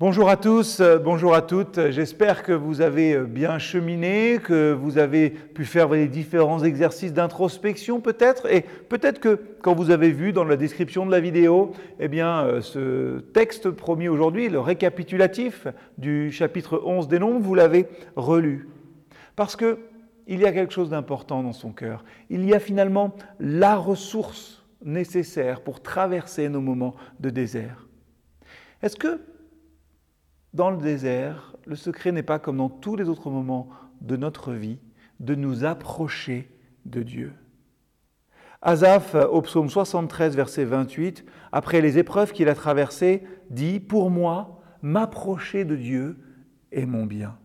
Bonjour à tous, euh, bonjour à toutes. J'espère que vous avez euh, bien cheminé, que vous avez pu faire les différents exercices d'introspection peut-être, et peut-être que quand vous avez vu dans la description de la vidéo, eh bien, euh, ce texte promis aujourd'hui, le récapitulatif du chapitre 11 des Nombres, vous l'avez relu. Parce que il y a quelque chose d'important dans son cœur. Il y a finalement la ressource nécessaire pour traverser nos moments de désert. Est-ce que dans le désert, le secret n'est pas comme dans tous les autres moments de notre vie, de nous approcher de Dieu. Asaph, au psaume 73, verset 28, après les épreuves qu'il a traversées, dit Pour moi, m'approcher de Dieu est mon bien.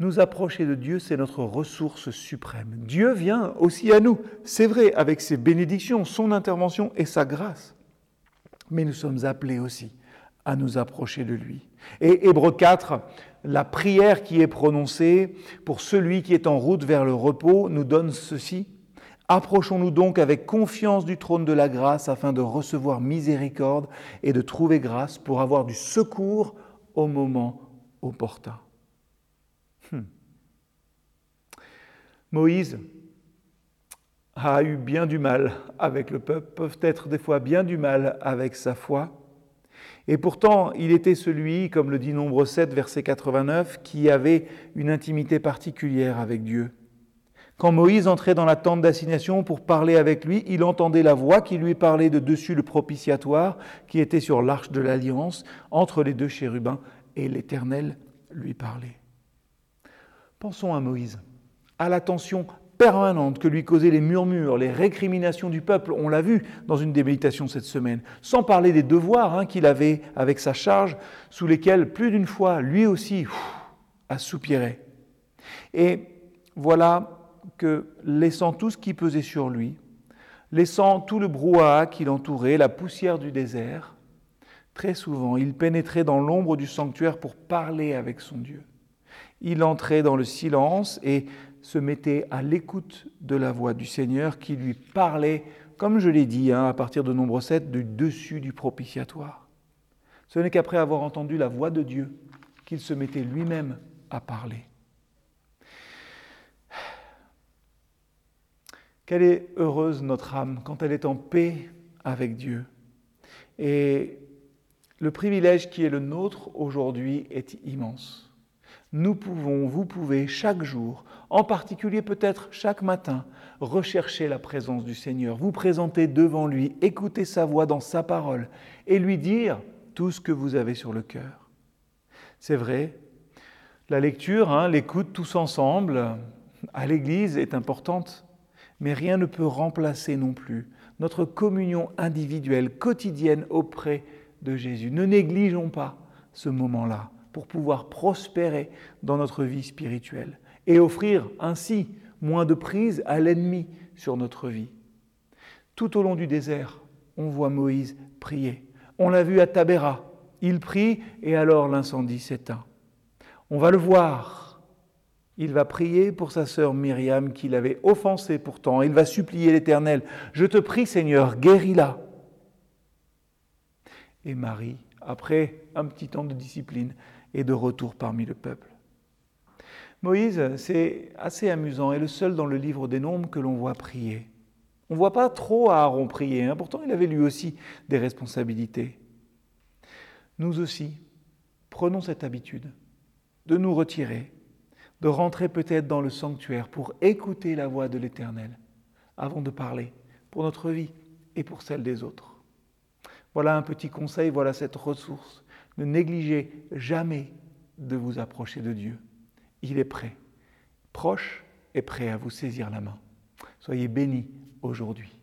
Nous approcher de Dieu, c'est notre ressource suprême. Dieu vient aussi à nous, c'est vrai, avec ses bénédictions, son intervention et sa grâce. Mais nous sommes appelés aussi à nous approcher de lui. Et Hébreu 4, la prière qui est prononcée pour celui qui est en route vers le repos nous donne ceci. Approchons-nous donc avec confiance du trône de la grâce afin de recevoir miséricorde et de trouver grâce pour avoir du secours au moment opportun. Hmm. Moïse a eu bien du mal avec le peuple, peut-être des fois bien du mal avec sa foi. Et pourtant, il était celui, comme le dit Nombre 7, verset 89, qui avait une intimité particulière avec Dieu. Quand Moïse entrait dans la tente d'assignation pour parler avec lui, il entendait la voix qui lui parlait de dessus le propitiatoire qui était sur l'arche de l'alliance, entre les deux chérubins, et l'Éternel lui parlait. Pensons à Moïse, à l'attention permanente que lui causaient les murmures, les récriminations du peuple, on l'a vu dans une des méditations cette semaine, sans parler des devoirs hein, qu'il avait avec sa charge, sous lesquels plus d'une fois lui aussi assoupirait. Et voilà que, laissant tout ce qui pesait sur lui, laissant tout le brouhaha qui l'entourait, la poussière du désert, très souvent il pénétrait dans l'ombre du sanctuaire pour parler avec son Dieu. Il entrait dans le silence et se mettait à l'écoute de la voix du Seigneur qui lui parlait, comme je l'ai dit hein, à partir de Nombre 7, du dessus du propitiatoire. Ce n'est qu'après avoir entendu la voix de Dieu qu'il se mettait lui-même à parler. Quelle est heureuse notre âme quand elle est en paix avec Dieu. Et le privilège qui est le nôtre aujourd'hui est immense nous pouvons, vous pouvez chaque jour, en particulier peut-être chaque matin, rechercher la présence du Seigneur, vous présenter devant lui, écouter sa voix dans sa parole et lui dire tout ce que vous avez sur le cœur. C'est vrai, la lecture, hein, l'écoute tous ensemble à l'Église est importante, mais rien ne peut remplacer non plus notre communion individuelle, quotidienne auprès de Jésus. Ne négligeons pas ce moment-là pour pouvoir prospérer dans notre vie spirituelle et offrir ainsi moins de prise à l'ennemi sur notre vie. Tout au long du désert, on voit Moïse prier. On l'a vu à Tabéra. Il prie et alors l'incendie s'éteint. On va le voir. Il va prier pour sa sœur Myriam qui l'avait offensé pourtant. Il va supplier l'Éternel. Je te prie Seigneur, guéris-la. Et Marie, après un petit temps de discipline, et de retour parmi le peuple. Moïse, c'est assez amusant, est le seul dans le livre des Nombres que l'on voit prier. On ne voit pas trop Aaron prier, hein. pourtant il avait lui aussi des responsabilités. Nous aussi, prenons cette habitude de nous retirer, de rentrer peut-être dans le sanctuaire pour écouter la voix de l'Éternel avant de parler pour notre vie et pour celle des autres. Voilà un petit conseil, voilà cette ressource ne négligez jamais de vous approcher de Dieu. Il est prêt, proche et prêt à vous saisir la main. Soyez bénis aujourd'hui.